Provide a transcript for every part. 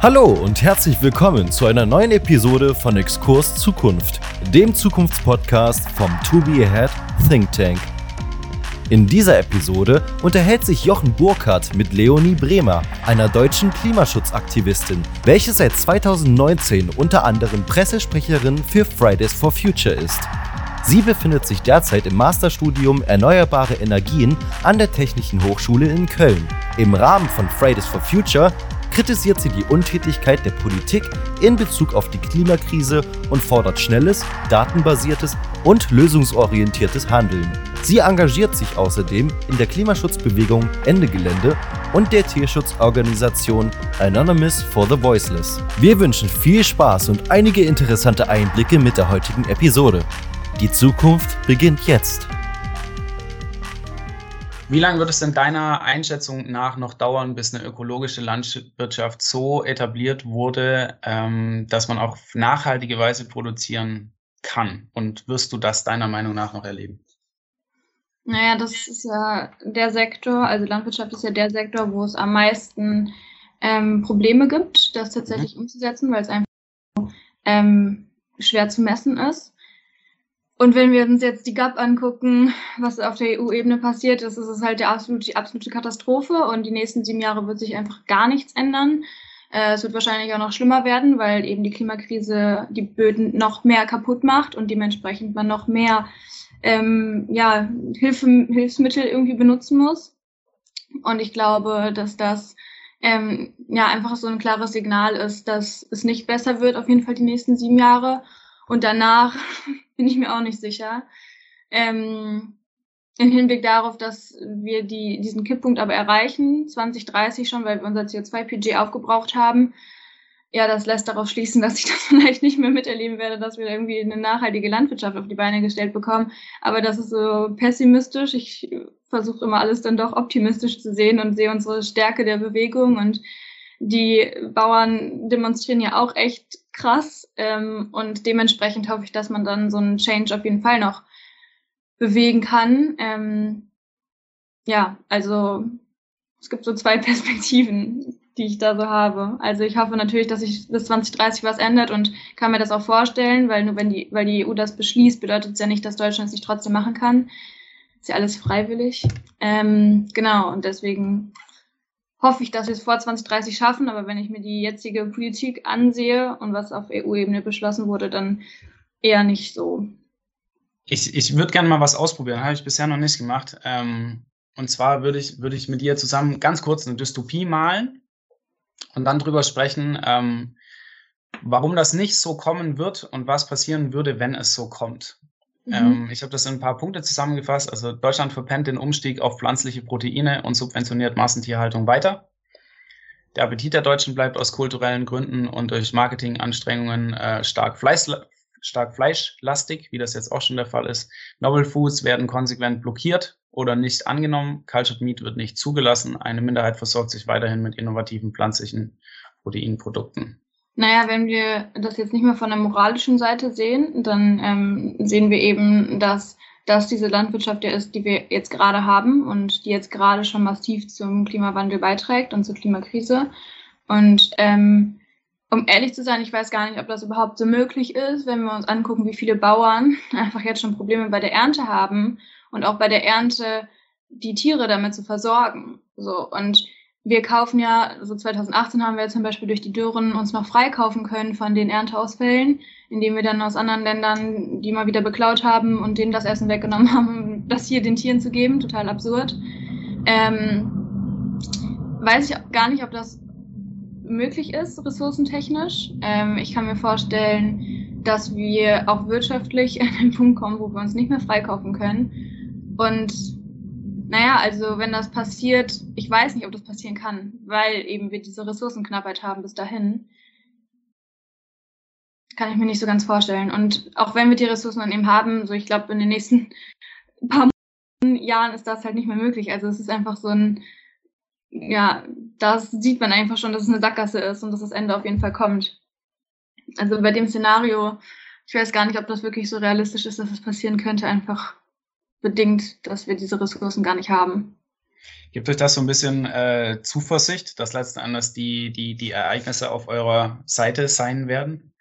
Hallo und herzlich willkommen zu einer neuen Episode von Exkurs Zukunft, dem Zukunftspodcast vom To Be Ahead Think Tank. In dieser Episode unterhält sich Jochen Burkhardt mit Leonie Bremer, einer deutschen Klimaschutzaktivistin, welche seit 2019 unter anderem Pressesprecherin für Fridays for Future ist. Sie befindet sich derzeit im Masterstudium Erneuerbare Energien an der Technischen Hochschule in Köln. Im Rahmen von Fridays for Future kritisiert sie die Untätigkeit der Politik in Bezug auf die Klimakrise und fordert schnelles, datenbasiertes und lösungsorientiertes Handeln. Sie engagiert sich außerdem in der Klimaschutzbewegung Ende Gelände und der Tierschutzorganisation Anonymous for the Voiceless. Wir wünschen viel Spaß und einige interessante Einblicke mit der heutigen Episode. Die Zukunft beginnt jetzt. Wie lange wird es denn deiner Einschätzung nach noch dauern, bis eine ökologische Landwirtschaft so etabliert wurde, ähm, dass man auch auf nachhaltige Weise produzieren kann? Und wirst du das deiner Meinung nach noch erleben? Naja, das ist ja der Sektor, also Landwirtschaft ist ja der Sektor, wo es am meisten ähm, Probleme gibt, das tatsächlich mhm. umzusetzen, weil es einfach ähm, schwer zu messen ist. Und wenn wir uns jetzt die GAP angucken, was auf der EU-Ebene passiert ist, ist es halt der absolute, die absolute Katastrophe und die nächsten sieben Jahre wird sich einfach gar nichts ändern. Äh, es wird wahrscheinlich auch noch schlimmer werden, weil eben die Klimakrise die Böden noch mehr kaputt macht und dementsprechend man noch mehr ähm, ja, Hilfe, Hilfsmittel irgendwie benutzen muss. Und ich glaube, dass das ähm, ja einfach so ein klares Signal ist, dass es nicht besser wird, auf jeden Fall die nächsten sieben Jahre. Und danach bin ich mir auch nicht sicher. Ähm, Im Hinblick darauf, dass wir die, diesen Kipppunkt aber erreichen, 2030 schon, weil wir unser CO2-PG aufgebraucht haben, ja, das lässt darauf schließen, dass ich das vielleicht nicht mehr miterleben werde, dass wir irgendwie eine nachhaltige Landwirtschaft auf die Beine gestellt bekommen. Aber das ist so pessimistisch. Ich versuche immer alles dann doch optimistisch zu sehen und sehe unsere Stärke der Bewegung und die Bauern demonstrieren ja auch echt krass ähm, und dementsprechend hoffe ich, dass man dann so einen Change auf jeden Fall noch bewegen kann. Ähm, ja, also es gibt so zwei Perspektiven, die ich da so habe. Also ich hoffe natürlich, dass sich bis 2030 was ändert und kann mir das auch vorstellen, weil nur wenn die, weil die EU das beschließt, bedeutet es ja nicht, dass Deutschland es nicht trotzdem machen kann. Ist ja alles freiwillig. Ähm, genau, und deswegen hoffe ich, dass wir es vor 2030 schaffen. Aber wenn ich mir die jetzige Politik ansehe und was auf EU-Ebene beschlossen wurde, dann eher nicht so. Ich, ich würde gerne mal was ausprobieren, habe ich bisher noch nicht gemacht. Ähm, und zwar würde ich, würde ich mit dir zusammen ganz kurz eine Dystopie malen und dann drüber sprechen, ähm, warum das nicht so kommen wird und was passieren würde, wenn es so kommt. Mhm. Ähm, ich habe das in ein paar Punkte zusammengefasst. Also Deutschland verpennt den Umstieg auf pflanzliche Proteine und subventioniert Massentierhaltung weiter. Der Appetit der Deutschen bleibt aus kulturellen Gründen und durch Marketinganstrengungen äh, stark, stark fleischlastig, wie das jetzt auch schon der Fall ist. Novel Foods werden konsequent blockiert oder nicht angenommen. Cultured Meat wird nicht zugelassen. Eine Minderheit versorgt sich weiterhin mit innovativen pflanzlichen Proteinprodukten. Naja, wenn wir das jetzt nicht mehr von der moralischen Seite sehen, dann ähm, sehen wir eben, dass das diese Landwirtschaft ja ist, die wir jetzt gerade haben und die jetzt gerade schon massiv zum Klimawandel beiträgt und zur Klimakrise. Und ähm, um ehrlich zu sein, ich weiß gar nicht, ob das überhaupt so möglich ist, wenn wir uns angucken, wie viele Bauern einfach jetzt schon Probleme bei der Ernte haben und auch bei der Ernte die Tiere damit zu versorgen. So und wir kaufen ja, so 2018 haben wir zum Beispiel durch die Dürren uns noch freikaufen können von den Ernteausfällen, indem wir dann aus anderen Ländern die mal wieder beklaut haben und denen das Essen weggenommen haben, um das hier den Tieren zu geben. Total absurd. Ähm, weiß ich gar nicht, ob das möglich ist, ressourcentechnisch. Ähm, ich kann mir vorstellen, dass wir auch wirtschaftlich an den Punkt kommen, wo wir uns nicht mehr freikaufen können. Und naja, also wenn das passiert, ich weiß nicht, ob das passieren kann, weil eben wir diese Ressourcenknappheit haben bis dahin. Kann ich mir nicht so ganz vorstellen. Und auch wenn wir die Ressourcen dann eben haben, so ich glaube, in den nächsten paar Jahren ist das halt nicht mehr möglich. Also es ist einfach so ein, ja, das sieht man einfach schon, dass es eine Sackgasse ist und dass das Ende auf jeden Fall kommt. Also bei dem Szenario, ich weiß gar nicht, ob das wirklich so realistisch ist, dass es passieren könnte, einfach bedingt, dass wir diese Ressourcen gar nicht haben. Gibt euch das so ein bisschen äh, Zuversicht, dass letzten Endes die, die, die Ereignisse auf eurer Seite sein werden?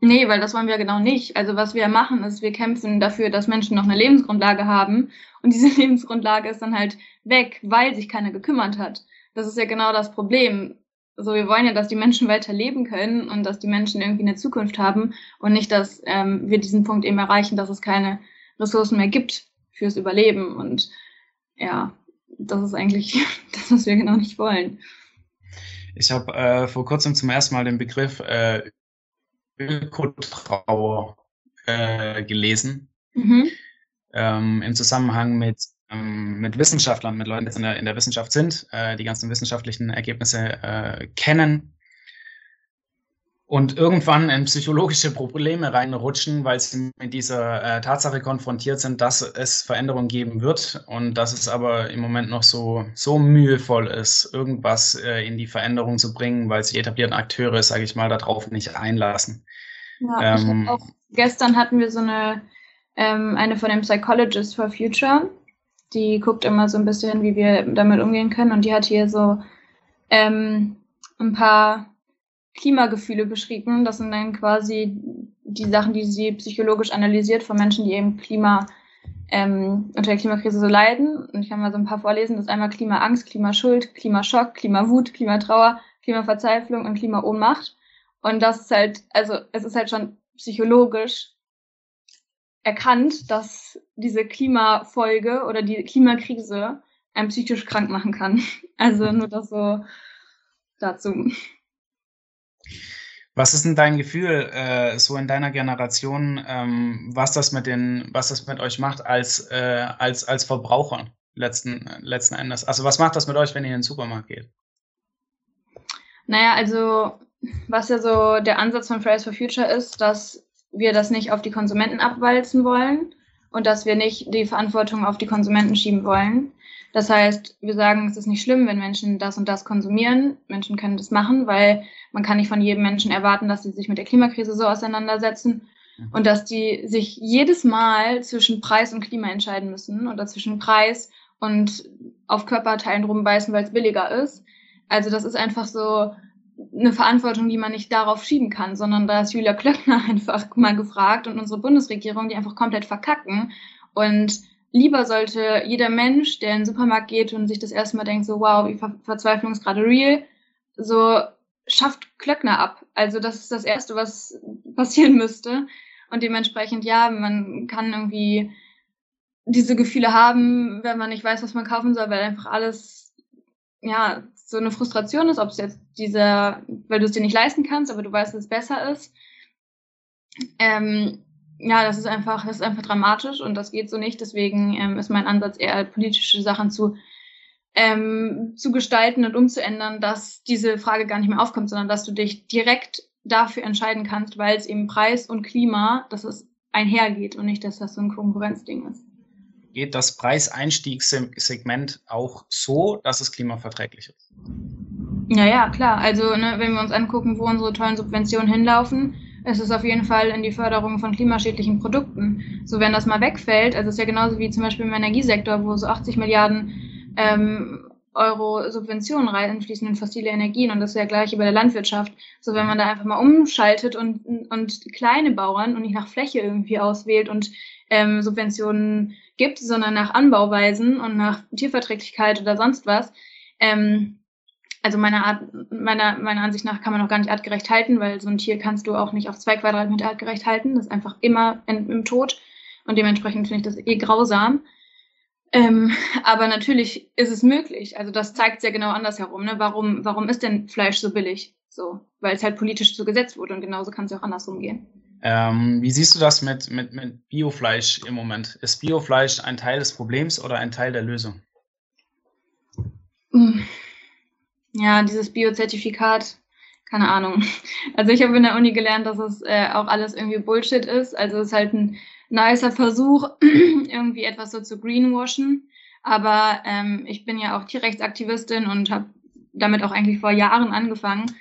Nee, weil das wollen wir genau nicht. Also was wir machen, ist, wir kämpfen dafür, dass Menschen noch eine Lebensgrundlage haben. Und diese Lebensgrundlage ist dann halt weg, weil sich keiner gekümmert hat. Das ist ja genau das Problem. So, wir wollen ja, dass die Menschen weiter leben können und dass die Menschen irgendwie eine Zukunft haben und nicht, dass ähm, wir diesen Punkt eben erreichen, dass es keine Ressourcen mehr gibt fürs Überleben. Und ja, das ist eigentlich das, was wir genau nicht wollen. Ich habe äh, vor kurzem zum ersten Mal den Begriff äh, Ökotrauer äh, gelesen. Mhm. Ähm, Im Zusammenhang mit, ähm, mit Wissenschaftlern, mit Leuten, die in der, in der Wissenschaft sind, äh, die ganzen wissenschaftlichen Ergebnisse äh, kennen und irgendwann in psychologische Probleme reinrutschen, weil sie mit dieser äh, Tatsache konfrontiert sind, dass es Veränderungen geben wird und dass es aber im Moment noch so, so mühevoll ist, irgendwas äh, in die Veränderung zu bringen, weil sich die etablierten Akteure, sage ich mal, darauf nicht einlassen. Ja, ähm, auch, gestern hatten wir so eine, ähm, eine von dem Psychologist for Future, die guckt immer so ein bisschen, wie wir damit umgehen können und die hat hier so ähm, ein paar Klimagefühle beschrieben. Das sind dann quasi die Sachen, die sie psychologisch analysiert von Menschen, die eben Klima ähm, unter der Klimakrise so leiden. Und ich kann mal so ein paar vorlesen. Das ist einmal Klimaangst, Klimaschuld, Klimaschock, Klimawut, Klimatrauer, Klimaverzweiflung und Klimaohnmacht. Und das ist halt, also es ist halt schon psychologisch erkannt, dass diese Klimafolge oder die Klimakrise einen psychisch krank machen kann. Also nur das so dazu. Was ist denn dein Gefühl äh, so in deiner Generation, ähm, was das mit den, was das mit euch macht als äh, als als Verbraucher letzten letzten Endes? Also was macht das mit euch, wenn ihr in den Supermarkt geht? Naja, also was ja so der Ansatz von Fridays for Future ist, dass wir das nicht auf die Konsumenten abwalzen wollen und dass wir nicht die Verantwortung auf die Konsumenten schieben wollen, das heißt, wir sagen, es ist nicht schlimm, wenn Menschen das und das konsumieren. Menschen können das machen, weil man kann nicht von jedem Menschen erwarten, dass sie sich mit der Klimakrise so auseinandersetzen mhm. und dass die sich jedes Mal zwischen Preis und Klima entscheiden müssen oder zwischen Preis und auf Körperteilen rumbeißen, weil es billiger ist. Also das ist einfach so eine Verantwortung, die man nicht darauf schieben kann, sondern da ist Julia Klöckner einfach mal gefragt und unsere Bundesregierung, die einfach komplett verkacken und lieber sollte jeder Mensch, der in den Supermarkt geht und sich das erste Mal denkt, so wow, wie Ver Verzweiflung ist gerade real, so schafft Klöckner ab. Also das ist das Erste, was passieren müsste. Und dementsprechend, ja, man kann irgendwie diese Gefühle haben, wenn man nicht weiß, was man kaufen soll, weil einfach alles, ja, so eine Frustration ist, ob es jetzt dieser, weil du es dir nicht leisten kannst, aber du weißt, dass es besser ist. Ähm, ja, das ist einfach, das ist einfach dramatisch und das geht so nicht. Deswegen ähm, ist mein Ansatz eher politische Sachen zu ähm, zu gestalten und umzuändern, dass diese Frage gar nicht mehr aufkommt, sondern dass du dich direkt dafür entscheiden kannst, weil es eben Preis und Klima, dass es einhergeht und nicht, dass das so ein Konkurrenzding ist. Geht das Preiseinstiegssegment auch so, dass es klimaverträglich ist? Ja, ja, klar. Also, ne, wenn wir uns angucken, wo unsere tollen Subventionen hinlaufen, ist es auf jeden Fall in die Förderung von klimaschädlichen Produkten. So, wenn das mal wegfällt, also es ist ja genauso wie zum Beispiel im Energiesektor, wo so 80 Milliarden ähm, Euro Subventionen reinfließen in fossile Energien und das ist ja gleich über der Landwirtschaft. So, wenn man da einfach mal umschaltet und, und kleine Bauern und nicht nach Fläche irgendwie auswählt und ähm, Subventionen gibt, sondern nach Anbauweisen und nach Tierverträglichkeit oder sonst was, ähm, also meiner Art, meiner, meiner Ansicht nach kann man auch gar nicht artgerecht halten, weil so ein Tier kannst du auch nicht auf zwei Quadratmeter artgerecht halten. Das ist einfach immer in, im Tod. Und dementsprechend finde ich das eh grausam. Ähm, aber natürlich ist es möglich. Also das zeigt ja genau andersherum. Ne? Warum, warum ist denn Fleisch so billig? So, weil es halt politisch so gesetzt wurde und genauso kann es ja auch andersrum gehen. Ähm, wie siehst du das mit, mit, mit Biofleisch im Moment? Ist Biofleisch ein Teil des Problems oder ein Teil der Lösung? Hm. Ja, dieses Biozertifikat, keine Ahnung. Also ich habe in der Uni gelernt, dass es äh, auch alles irgendwie Bullshit ist. Also es ist halt ein nicer Versuch, irgendwie etwas so zu greenwashen. Aber ähm, ich bin ja auch Tierrechtsaktivistin und habe damit auch eigentlich vor Jahren angefangen.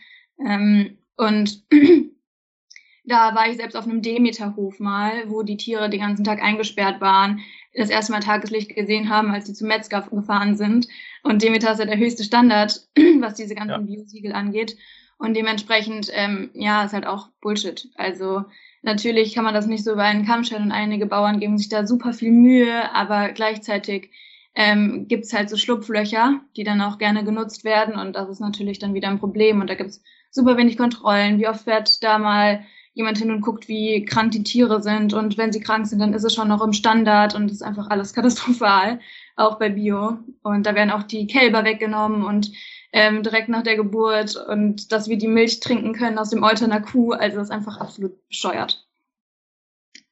Ähm, und da war ich selbst auf einem Demeterhof mal, wo die Tiere den ganzen Tag eingesperrt waren. Das erste Mal Tageslicht gesehen haben, als sie zum Metzger gefahren sind. Und Demeter ist ja der höchste Standard, was diese ganzen ja. Biosiegel angeht. Und dementsprechend, ähm, ja, ist halt auch Bullshit. Also natürlich kann man das nicht so über einen Kamm stellen und einige Bauern geben sich da super viel Mühe, aber gleichzeitig ähm, gibt es halt so Schlupflöcher, die dann auch gerne genutzt werden und das ist natürlich dann wieder ein Problem und da gibt es super wenig Kontrollen. Wie oft fährt da mal jemand hin und guckt, wie krank die Tiere sind und wenn sie krank sind, dann ist es schon noch im Standard und ist einfach alles katastrophal, auch bei Bio. Und da werden auch die Kälber weggenommen und ähm, direkt nach der Geburt und dass wir die Milch trinken können aus dem Euter einer Kuh, also das ist einfach absolut bescheuert.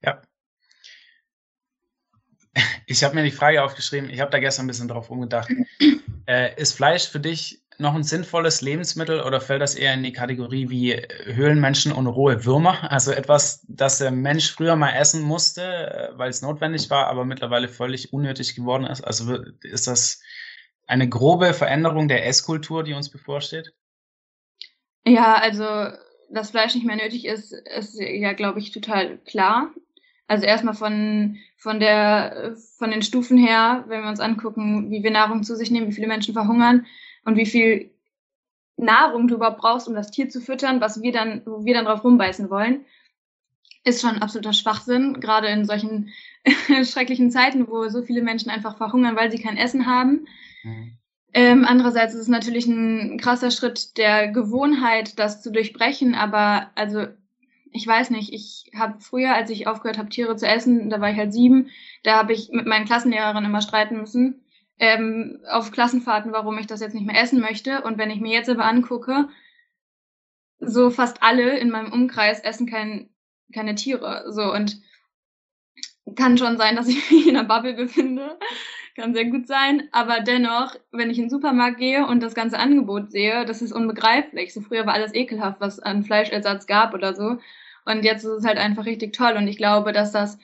Ja. Ich habe mir die Frage aufgeschrieben, ich habe da gestern ein bisschen drauf umgedacht. Äh, ist Fleisch für dich noch ein sinnvolles Lebensmittel oder fällt das eher in die Kategorie wie Höhlenmenschen und rohe Würmer? Also etwas, das der Mensch früher mal essen musste, äh, weil es notwendig war, aber mittlerweile völlig unnötig geworden ist. Also ist das eine grobe Veränderung der Esskultur, die uns bevorsteht? Ja, also dass Fleisch nicht mehr nötig ist, ist ja, glaube ich, total klar. Also erstmal von, von, der, von den Stufen her, wenn wir uns angucken, wie wir Nahrung zu sich nehmen, wie viele Menschen verhungern, und wie viel Nahrung du überhaupt brauchst, um das Tier zu füttern, was wir dann, wo wir dann drauf rumbeißen wollen, ist schon absoluter Schwachsinn, gerade in solchen schrecklichen Zeiten, wo so viele Menschen einfach verhungern, weil sie kein Essen haben. Mhm. Ähm, andererseits ist es natürlich ein krasser Schritt der Gewohnheit, das zu durchbrechen, aber also ich weiß nicht, ich habe früher, als ich aufgehört habe, Tiere zu essen, da war ich halt sieben, da habe ich mit meinen Klassenlehrerinnen immer streiten müssen, ähm, auf Klassenfahrten, warum ich das jetzt nicht mehr essen möchte. Und wenn ich mir jetzt aber angucke, so fast alle in meinem Umkreis essen kein, keine Tiere. So und kann schon sein, dass ich mich in einer Bubble befinde. Kann sehr gut sein. Aber dennoch, wenn ich in den Supermarkt gehe und das ganze Angebot sehe, das ist unbegreiflich. So früher war alles ekelhaft, was an Fleischersatz gab oder so. Und jetzt ist es halt einfach richtig toll. Und ich glaube, dass das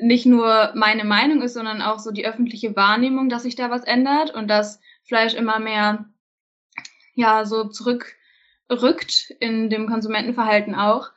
nicht nur meine Meinung ist, sondern auch so die öffentliche Wahrnehmung, dass sich da was ändert und dass Fleisch immer mehr ja so zurückrückt in dem Konsumentenverhalten auch.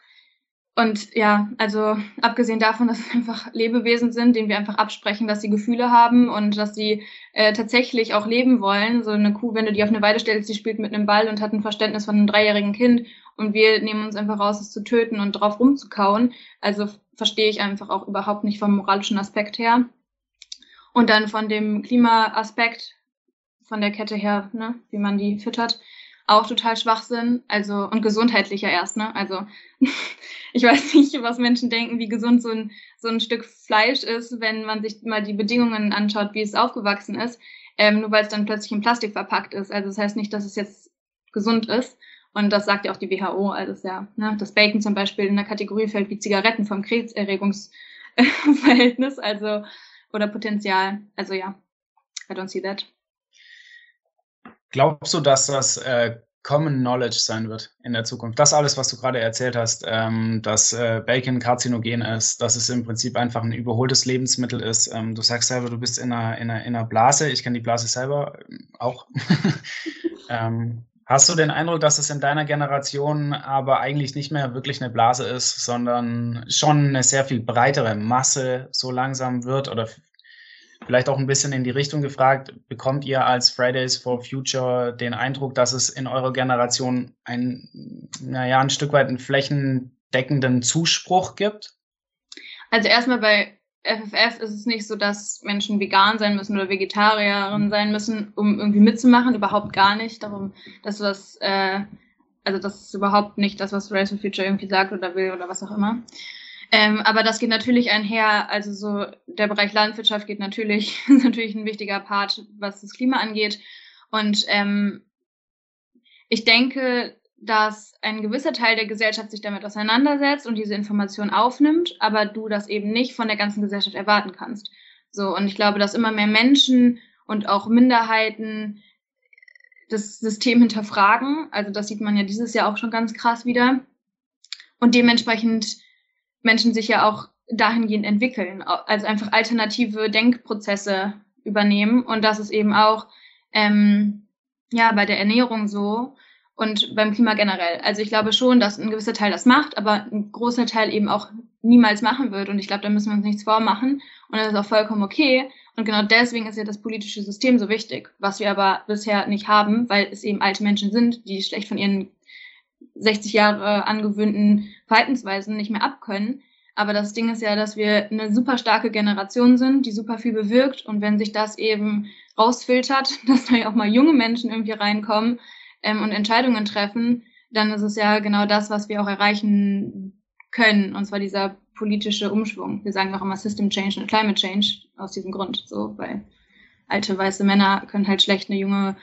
Und ja, also abgesehen davon, dass es einfach Lebewesen sind, denen wir einfach absprechen, dass sie Gefühle haben und dass sie äh, tatsächlich auch leben wollen. So eine Kuh, wenn du die auf eine Weide stellst, die spielt mit einem Ball und hat ein Verständnis von einem dreijährigen Kind und wir nehmen uns einfach raus, es zu töten und drauf rumzukauen. Also verstehe ich einfach auch überhaupt nicht vom moralischen Aspekt her. Und dann von dem Klimaaspekt, von der Kette her, ne, wie man die füttert, auch total Schwachsinn. Also, und gesundheitlicher erst, ne? Also, ich weiß nicht, was Menschen denken, wie gesund so ein, so ein Stück Fleisch ist, wenn man sich mal die Bedingungen anschaut, wie es aufgewachsen ist. Ähm, nur weil es dann plötzlich in Plastik verpackt ist. Also, das heißt nicht, dass es jetzt gesund ist. Und das sagt ja auch die WHO, also ja, ne, dass Bacon zum Beispiel in der Kategorie fällt wie Zigaretten vom Krebserregungsverhältnis, also oder Potenzial. Also ja, I don't see that. Glaubst du, dass das äh, Common Knowledge sein wird in der Zukunft? Das alles, was du gerade erzählt hast, ähm, dass äh, Bacon karzinogen ist, dass es im Prinzip einfach ein überholtes Lebensmittel ist. Ähm, du sagst selber, du bist in einer, in einer, in einer Blase. Ich kenne die Blase selber ähm, auch. ähm, Hast du den Eindruck, dass es in deiner Generation aber eigentlich nicht mehr wirklich eine Blase ist, sondern schon eine sehr viel breitere Masse so langsam wird? Oder vielleicht auch ein bisschen in die Richtung gefragt, bekommt ihr als Fridays for Future den Eindruck, dass es in eurer Generation ein, naja, ein Stück weit einen flächendeckenden Zuspruch gibt? Also erstmal bei FFF ist es nicht so, dass Menschen vegan sein müssen oder Vegetarierin sein müssen, um irgendwie mitzumachen. Überhaupt gar nicht. Darum, dass das, äh, also das ist überhaupt nicht das, was Race for Future irgendwie sagt oder will oder was auch immer. Ähm, aber das geht natürlich einher. Also so der Bereich Landwirtschaft geht natürlich, ist natürlich ein wichtiger Part, was das Klima angeht. Und ähm, ich denke, dass ein gewisser Teil der Gesellschaft sich damit auseinandersetzt und diese Information aufnimmt, aber du das eben nicht von der ganzen Gesellschaft erwarten kannst. So, und ich glaube, dass immer mehr Menschen und auch Minderheiten das System hinterfragen. Also das sieht man ja dieses Jahr auch schon ganz krass wieder. Und dementsprechend Menschen sich ja auch dahingehend entwickeln, also einfach alternative Denkprozesse übernehmen. Und das ist eben auch ähm, ja bei der Ernährung so, und beim Klima generell. Also ich glaube schon, dass ein gewisser Teil das macht, aber ein großer Teil eben auch niemals machen wird. Und ich glaube, da müssen wir uns nichts vormachen. Und das ist auch vollkommen okay. Und genau deswegen ist ja das politische System so wichtig, was wir aber bisher nicht haben, weil es eben alte Menschen sind, die schlecht von ihren 60 Jahre angewöhnten Verhaltensweisen nicht mehr abkönnen. Aber das Ding ist ja, dass wir eine super starke Generation sind, die super viel bewirkt. Und wenn sich das eben rausfiltert, dass da ja auch mal junge Menschen irgendwie reinkommen ähm, und Entscheidungen treffen, dann ist es ja genau das, was wir auch erreichen können. Und zwar dieser politische Umschwung. Wir sagen auch immer System Change und Climate Change aus diesem Grund. So, weil alte weiße Männer können halt schlecht eine junge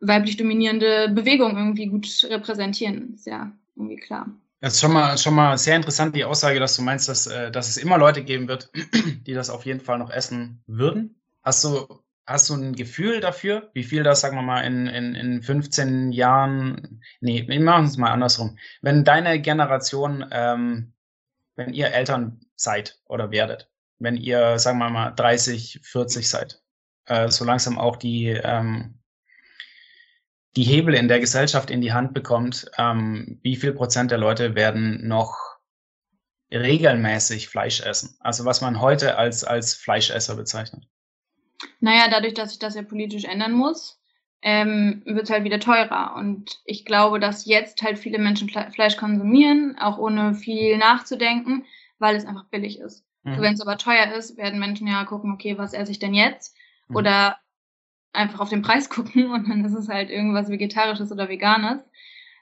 weiblich dominierende Bewegung irgendwie gut repräsentieren. Ist ja irgendwie klar. Das ist schon mal, schon mal sehr interessant, die Aussage, dass du meinst, dass, äh, dass es immer Leute geben wird, die das auf jeden Fall noch essen würden. Hast du, hast du ein Gefühl dafür, wie viel das, sagen wir mal, in, in, in 15 Jahren, nee, wir machen es mal andersrum. Wenn deine Generation, ähm, wenn ihr Eltern seid oder werdet, wenn ihr, sagen wir mal, 30, 40 seid, äh, so langsam auch die, ähm, die Hebel in der Gesellschaft in die Hand bekommt, ähm, wie viel Prozent der Leute werden noch regelmäßig Fleisch essen? Also was man heute als, als Fleischesser bezeichnet. Naja, dadurch, dass sich das ja politisch ändern muss, ähm, wird es halt wieder teurer. Und ich glaube, dass jetzt halt viele Menschen Fleisch konsumieren, auch ohne viel nachzudenken, weil es einfach billig ist. Mhm. Wenn es aber teuer ist, werden Menschen ja gucken, okay, was esse ich denn jetzt? Mhm. Oder einfach auf den Preis gucken und dann ist es halt irgendwas Vegetarisches oder Veganes.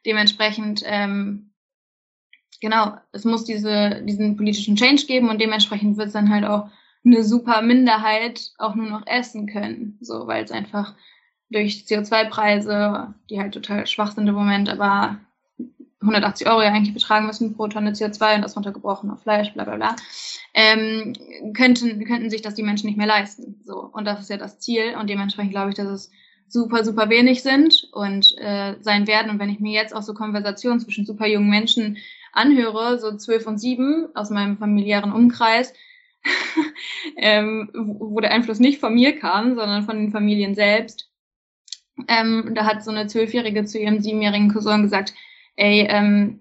Dementsprechend, ähm, genau, es muss diese, diesen politischen Change geben und dementsprechend wird es dann halt auch eine super Minderheit auch nur noch essen können. So, weil es einfach durch CO2-Preise, die halt total schwach sind im Moment, aber 180 Euro ja eigentlich betragen müssen pro Tonne CO2 und das runtergebrochen auf Fleisch, bla bla bla, ähm, könnten, könnten sich das die Menschen nicht mehr leisten. So. Und das ist ja das Ziel. Und dementsprechend glaube ich, dass es super, super wenig sind und äh, sein werden. Und wenn ich mir jetzt auch so Konversationen zwischen super jungen Menschen anhöre, so zwölf und sieben aus meinem familiären Umkreis, ähm, wo der Einfluss nicht von mir kam, sondern von den Familien selbst. Ähm, da hat so eine Zwölfjährige zu ihrem siebenjährigen Cousin gesagt, ey, ähm,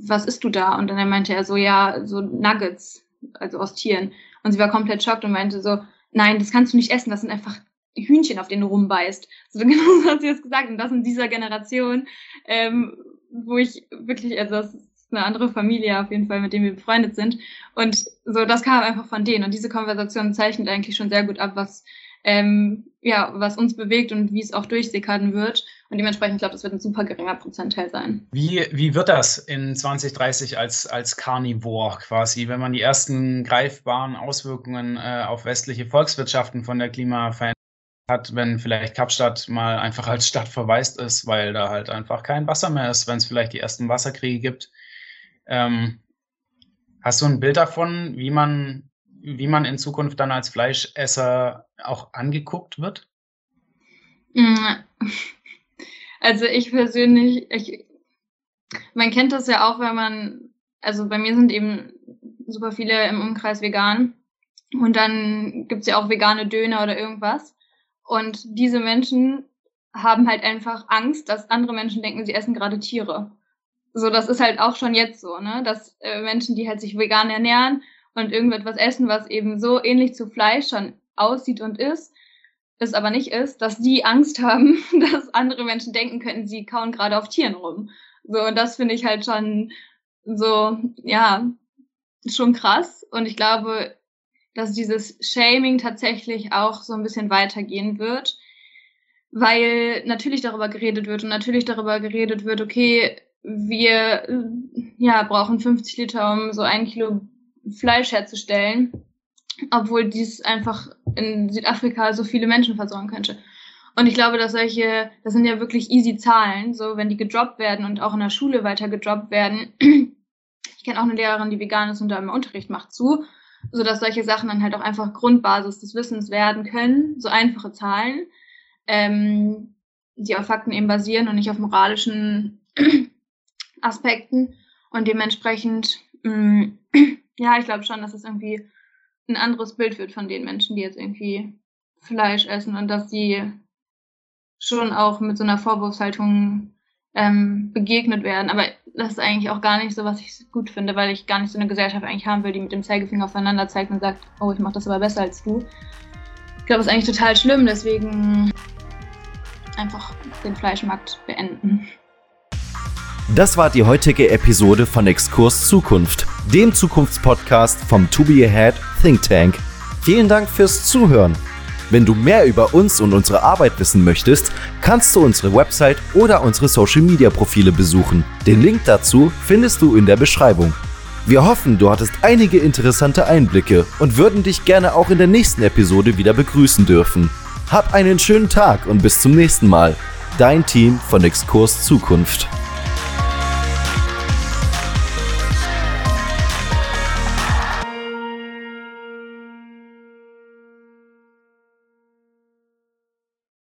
was isst du da? Und dann meinte er so, ja, so Nuggets, also aus Tieren. Und sie war komplett schockt und meinte so, nein, das kannst du nicht essen, das sind einfach Hühnchen, auf denen du rumbeißt. So genau so hat sie das gesagt. Und das in dieser Generation, ähm, wo ich wirklich, also das eine andere Familie auf jeden Fall, mit dem wir befreundet sind. Und so, das kam einfach von denen. Und diese Konversation zeichnet eigentlich schon sehr gut ab, was ähm, ja, was uns bewegt und wie es auch durchsickern wird. Und dementsprechend, glaube ich, das wird ein super geringer Prozentteil sein. Wie, wie wird das in 2030 als, als Carnivore quasi, wenn man die ersten greifbaren Auswirkungen äh, auf westliche Volkswirtschaften von der Klimaveränderung hat, wenn vielleicht Kapstadt mal einfach als Stadt verwaist ist, weil da halt einfach kein Wasser mehr ist, wenn es vielleicht die ersten Wasserkriege gibt. Ähm, hast du ein Bild davon, wie man wie man in Zukunft dann als Fleischesser auch angeguckt wird? Mm. Also ich persönlich, ich, man kennt das ja auch, wenn man, also bei mir sind eben super viele im Umkreis vegan und dann gibt es ja auch vegane Döner oder irgendwas. Und diese Menschen haben halt einfach Angst, dass andere Menschen denken, sie essen gerade Tiere. So, das ist halt auch schon jetzt so, ne? Dass äh, Menschen, die halt sich vegan ernähren und irgendetwas essen, was eben so ähnlich zu Fleisch schon aussieht und ist, es aber nicht ist, dass die Angst haben, dass andere Menschen denken könnten, sie kauen gerade auf Tieren rum. So, und das finde ich halt schon so, ja, schon krass. Und ich glaube, dass dieses Shaming tatsächlich auch so ein bisschen weitergehen wird, weil natürlich darüber geredet wird und natürlich darüber geredet wird, okay, wir ja, brauchen 50 Liter, um so ein Kilo Fleisch herzustellen, obwohl dies einfach in Südafrika so viele Menschen versorgen könnte. Und ich glaube, dass solche, das sind ja wirklich easy Zahlen, so wenn die gedroppt werden und auch in der Schule weiter gedroppt werden. Ich kenne auch eine Lehrerin, die vegan ist und da im Unterricht macht zu, so dass solche Sachen dann halt auch einfach Grundbasis des Wissens werden können, so einfache Zahlen, ähm, die auf Fakten eben basieren und nicht auf moralischen Aspekten und dementsprechend mh, mm, ja, ich glaube schon, dass es irgendwie ein anderes Bild wird von den Menschen, die jetzt irgendwie Fleisch essen und dass sie schon auch mit so einer Vorwurfshaltung ähm, begegnet werden. Aber das ist eigentlich auch gar nicht so, was ich gut finde, weil ich gar nicht so eine Gesellschaft eigentlich haben will, die mit dem Zeigefinger aufeinander zeigt und sagt, oh, ich mache das aber besser als du. Ich glaube, das ist eigentlich total schlimm, deswegen einfach den Fleischmarkt beenden. Das war die heutige Episode von Exkurs Zukunft, dem Zukunftspodcast vom To Be Ahead Think Tank. Vielen Dank fürs Zuhören. Wenn du mehr über uns und unsere Arbeit wissen möchtest, kannst du unsere Website oder unsere Social Media Profile besuchen. Den Link dazu findest du in der Beschreibung. Wir hoffen, du hattest einige interessante Einblicke und würden dich gerne auch in der nächsten Episode wieder begrüßen dürfen. Hab einen schönen Tag und bis zum nächsten Mal. Dein Team von Exkurs Zukunft.